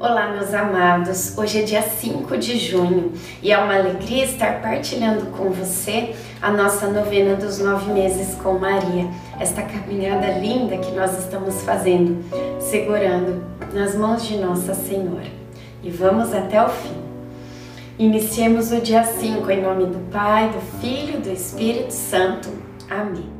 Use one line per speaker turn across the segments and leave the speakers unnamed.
Olá, meus amados. Hoje é dia 5 de junho e é uma alegria estar partilhando com você a nossa novena dos nove meses com Maria. Esta caminhada linda que nós estamos fazendo, segurando nas mãos de Nossa Senhora. E vamos até o fim. Iniciemos o dia 5 em nome do Pai, do Filho e do Espírito Santo. Amém.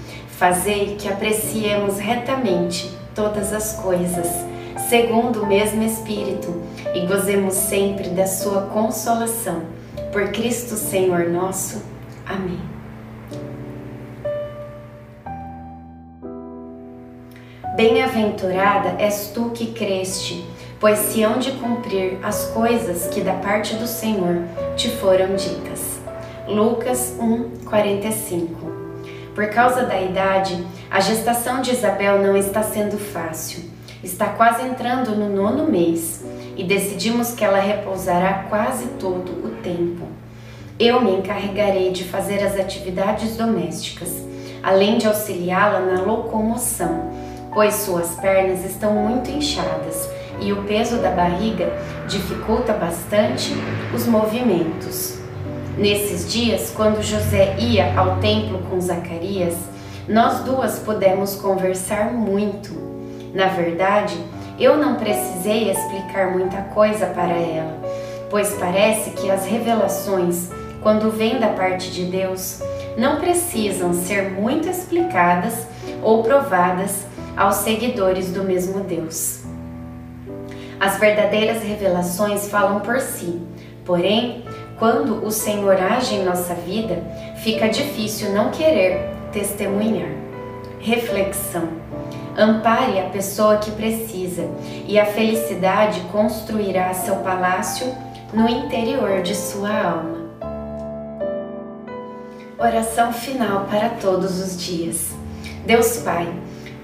Fazei que apreciemos retamente todas as coisas, segundo o mesmo Espírito, e gozemos sempre da Sua consolação. Por Cristo Senhor nosso. Amém. Bem-aventurada és tu que creste, pois se hão de cumprir as coisas que da parte do Senhor te foram ditas. Lucas 1, 45 por causa da idade, a gestação de Isabel não está sendo fácil. Está quase entrando no nono mês e decidimos que ela repousará quase todo o tempo. Eu me encarregarei de fazer as atividades domésticas, além de auxiliá-la na locomoção, pois suas pernas estão muito inchadas e o peso da barriga dificulta bastante os movimentos. Nesses dias, quando José ia ao templo com Zacarias, nós duas pudemos conversar muito. Na verdade, eu não precisei explicar muita coisa para ela, pois parece que as revelações, quando vêm da parte de Deus, não precisam ser muito explicadas ou provadas aos seguidores do mesmo Deus. As verdadeiras revelações falam por si, porém, quando o Senhor age em nossa vida, fica difícil não querer testemunhar. Reflexão. Ampare a pessoa que precisa e a felicidade construirá seu palácio no interior de sua alma. Oração final para todos os dias. Deus Pai,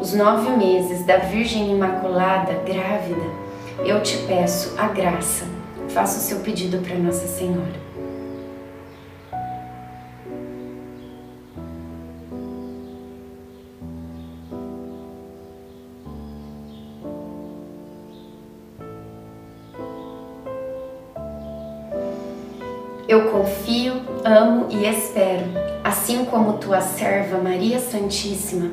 os nove meses da Virgem Imaculada grávida, eu te peço a graça faça o seu pedido para Nossa Senhora. Eu confio, amo e espero, assim como tua serva Maria Santíssima,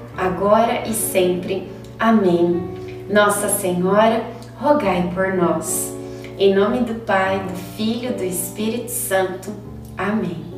agora e sempre. Amém. Nossa Senhora, rogai por nós. Em nome do Pai, do Filho e do Espírito Santo. Amém.